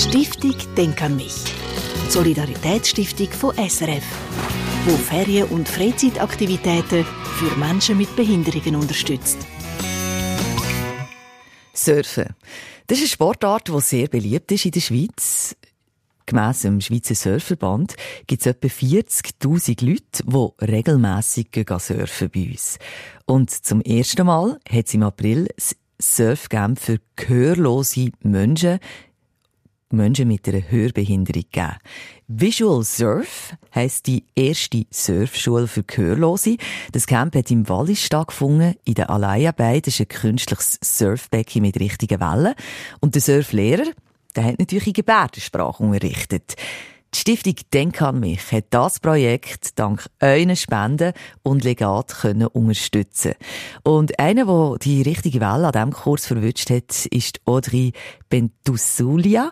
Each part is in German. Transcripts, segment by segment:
Stiftung Denk an mich. Solidaritätsstiftung von SRF, wo Ferien- und Freizeitaktivitäten für Menschen mit Behinderungen unterstützt. Surfen. Das ist eine Sportart, die sehr beliebt ist in der Schweiz. Gemäss dem Schweizer Surfverband gibt es etwa 40.000 Leute, die regelmässig surfen bei uns. Und zum ersten Mal hat es im April das Surfcamp für gehörlose Menschen Menschen mit einer Hörbehinderung gegeben. Visual Surf heisst die erste Surfschule für Gehörlose. Das Camp hat im Wallis stattgefunden, in der Alaya Bay. Das ist ein künstliches Surfbecken mit richtigen Wellen. Und der Surflehrer, der hat natürlich in Gebärdensprache unterrichtet. Die Stiftung Denk an mich hat das Projekt dank euren Spenden und Legat können unterstützen. Und einer, der die richtige Welle an diesem Kurs verwünscht hat, ist Audrey Bentusulia.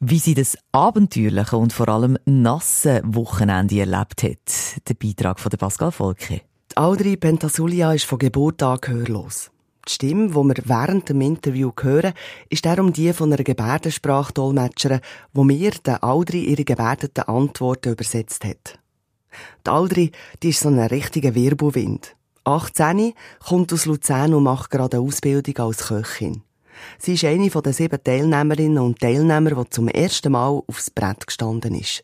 Wie sie das abenteuerliche und vor allem nasse Wochenende erlebt hat. Der Beitrag von Pascal Volke. Audrey Pentasulia ist von Geburt an gehörlos. Die Stimme, die wir während dem Interview hören, ist darum die von einer Gebärdensprachdolmetscherin, wo mir der Aldri ihre gebärdeten Antworten übersetzt hat. Die Aldri, die ist so ein richtiger Wirbelwind. 18, kommt aus Luzern und macht gerade eine Ausbildung als Köchin. Sie ist eine von den sieben Teilnehmerinnen und Teilnehmern, die zum ersten Mal aufs Brett gestanden ist.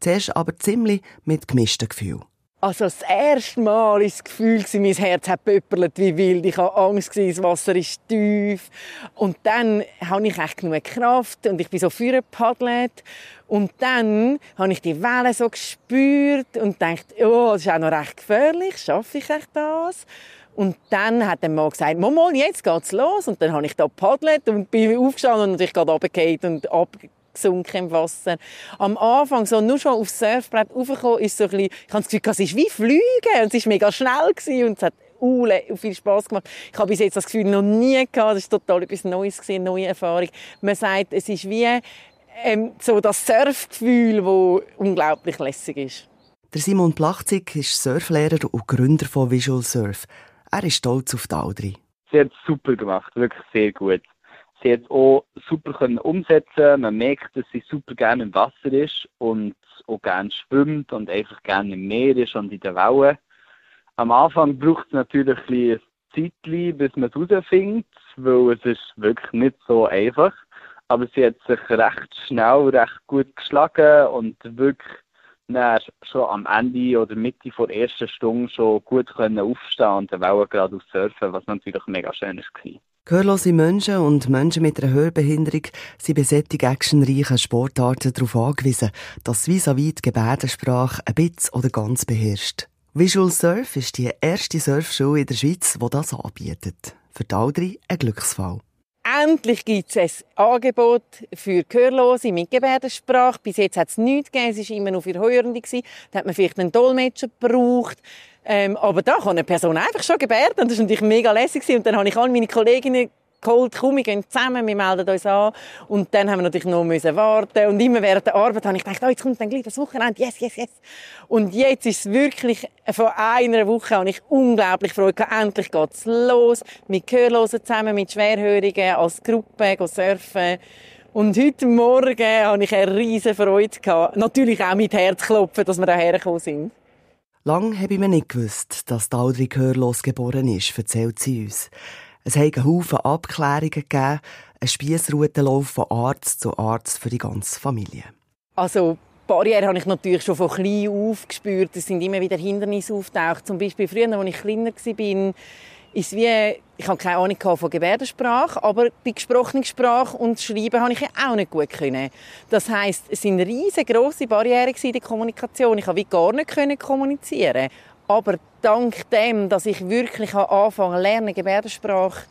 Zuerst aber ziemlich mit gemischten Gefühlen. Also das erste Mal war das Gefühl, mein Herz hat pöpperlet wie wild. Ich hatte Angst, das Wasser ist tief. Und dann hatte ich echt genug Kraft und ich bin so vorgepaddelt. Und dann habe ich die Wellen so gespürt und dachte, oh, das ist auch noch recht gefährlich. Schaffe ich echt das? Und dann hat der Mann gesagt, mal, jetzt geht's los. Und dann habe ich da paddelt und bin aufgestanden und ich gerade runtergefallen und ab gesunken im Wasser. Am Anfang, so nur schon aufs Surfbrett raufgekommen, ist so ein bisschen, ich habe das Gefühl, es ist wie Fliegen und es war mega schnell gewesen und es hat ule viel Spaß gemacht. Ich habe bis jetzt das Gefühl noch nie gehabt, das ist total etwas Neues gewesen, eine neue Erfahrung. Man sagt, es ist wie ähm, so das Surfgefühl, das unglaublich lässig ist. Der Simon Plachzig ist Surflehrer und Gründer von Visual Surf. Er ist stolz auf die Audrey. Sie hat es super gemacht, wirklich sehr gut sie hat auch super können umsetzen. Man merkt, dass sie super gerne im Wasser ist und auch gerne schwimmt und einfach gerne im Meer ist und in den Wellen. Am Anfang braucht es natürlich ein Zeitchen, bis man es herausfindet, weil es ist wirklich nicht so einfach. Aber sie hat sich recht schnell, recht gut geschlagen und wirklich schon am Ende oder Mitte der ersten Stunde schon gut können aufstehen und den Wellen gerade surfen, was natürlich mega schön war. Gehörlose Menschen und Menschen mit einer Hörbehinderung sind bei solchen actionreichen Sportarten darauf angewiesen, dass vis-à-vis die Gebärdensprache ein bisschen oder ganz beherrscht. Visual Surf ist die erste Surfschule in der Schweiz, die das anbietet. Für die Audrey ein Glücksfall. Endlich gibt es ein Angebot für Gehörlose mit Gebärdensprache. Bis jetzt hat es nichts gegeben. Es war immer nur für Hörende. Da hat man vielleicht einen Dolmetscher gebraucht. Ähm, aber da kann eine Person einfach schon gebärden. Und das war natürlich mega lässig. Und dann habe ich alle meine Kolleginnen geholt, komm, wir gehen zusammen, wir melden uns an. Und dann haben wir natürlich noch müssen warten. Und immer während der Arbeit habe ich gedacht, oh, jetzt kommt dann gleich das Wochenende, yes, yes, yes. Und jetzt ist es wirklich, von einer Woche habe ich unglaublich Freude gehabt. Endlich geht's los. Mit Gehörlosen zusammen, mit Schwerhörigen, als Gruppe, surfen. Und heute Morgen habe ich eine riesige Freude gehabt. Natürlich auch mit Herzklopfen, dass wir hierher gekommen sind. Lang habe ich mir nicht gewusst, dass Audrey gehörlos geboren ist, erzählt sie uns. Es hat einen Haufen Abklärungen gegeben, einen Spiessroutenlauf von Arzt zu Arzt für die ganze Familie. Also Barriere habe ich natürlich schon von klein auf gespürt. Es sind immer wieder Hindernisse auftaucht. Zum Beispiel früher, als ich kleiner war, ist wie, ich habe keine Ahnung von Gebärdensprache, aber bei gesprochener Sprache und Schreiben habe ich auch nicht gut können. Das heißt, es sind riesengroße Barrieren in der Kommunikation. Ich habe gar nicht kommunizieren. Aber dank dem, dass ich wirklich anfangen lernen Gebärdensprache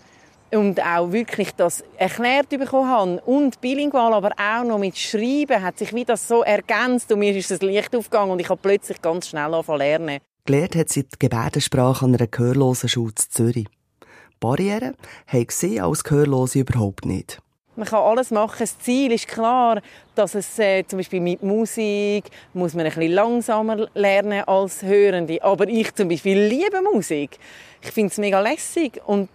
und auch wirklich das erklärt bekommen habe und bilingual, aber auch noch mit Schreiben, hat sich wie das so ergänzt und mir ist das Licht aufgegangen und ich habe plötzlich ganz schnell angefangen lernen. Gelernt hat sie die Gebärdensprache an einer gehörlosen Schule in Zürich. Barrieren haben sie als Gehörlose überhaupt nicht. Man kann alles machen. Das Ziel ist klar, dass es äh, zum Beispiel mit Musik muss man ein bisschen langsamer lernen als Hörende. Aber ich zum Beispiel liebe Musik. Ich finde es mega lässig und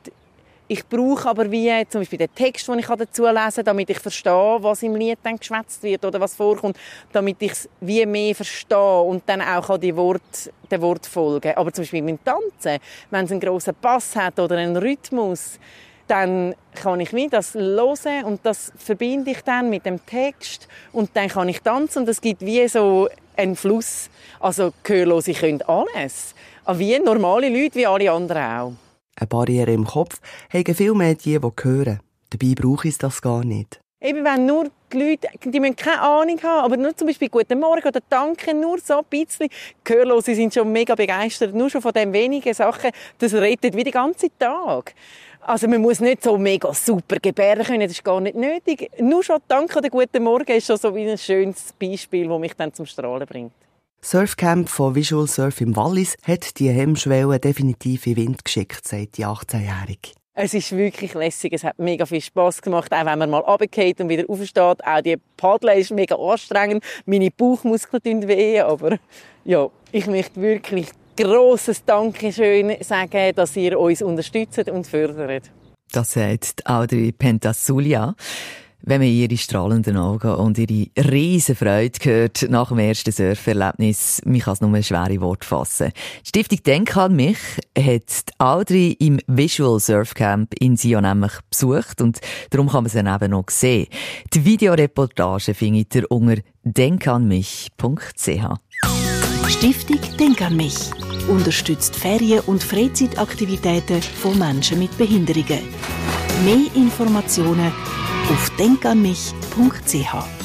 Ich brauche aber wie zum Beispiel den Text, den ich dazu lesen kann, damit ich verstehe, was im Lied dann geschwätzt wird oder was vorkommt, damit ich es wie mehr verstehe und dann auch die Wort, den Wort folgen. Aber zum Beispiel dem Tanzen, wenn es einen grossen Pass hat oder einen Rhythmus, dann kann ich wie das hören und das verbinde ich dann mit dem Text und dann kann ich tanzen und es gibt wie so einen Fluss. Also Gehörlose können alles. Wie normale Leute, wie alle anderen auch. Eine Barriere im Kopf haben viel mehr die, die hören. Dabei brauche ich das gar nicht. Eben, wenn nur die Leute, die müssen keine Ahnung haben, aber nur zum Beispiel «Guten Morgen» oder «Danke», nur so ein bisschen. Gehörlose sind schon mega begeistert. Nur schon von den wenigen Sachen, das rettet wie den ganzen Tag. Also man muss nicht so mega super gebären können, das ist gar nicht nötig. Nur schon «Danke» oder «Guten Morgen» ist schon so wie ein schönes Beispiel, das mich dann zum Strahlen bringt. Surfcamp von Visual Surf im Wallis hat die Hemmschwelle definitiv in Wind geschickt, sagt die 18-Jährige. Es ist wirklich lässig. Es hat mega viel Spaß gemacht, auch wenn man mal runtergeht und wieder aufsteht. Auch die Paddeln ist mega anstrengend. Meine Bauchmuskeln tun weh, aber ja, ich möchte wirklich grosses Dankeschön sagen, dass ihr uns unterstützt und fördert. Das sagt Audrey Pentasulia. Wenn man ihre strahlenden Augen und ihre riesen Freude hört nach dem ersten Surferlebnis, man kann es nur ein schwere Wort fassen. Die Stiftung Denk an mich hat Audrey im Visual Surf Camp in Sion nämlich besucht und darum kann man sie eben noch sehen. Die Videoreportage findet ihr unter denkanmich.ch. Stiftung Denk an mich unterstützt Ferien- und Freizeitaktivitäten von Menschen mit Behinderungen. Mehr Informationen auf denkanmich.ch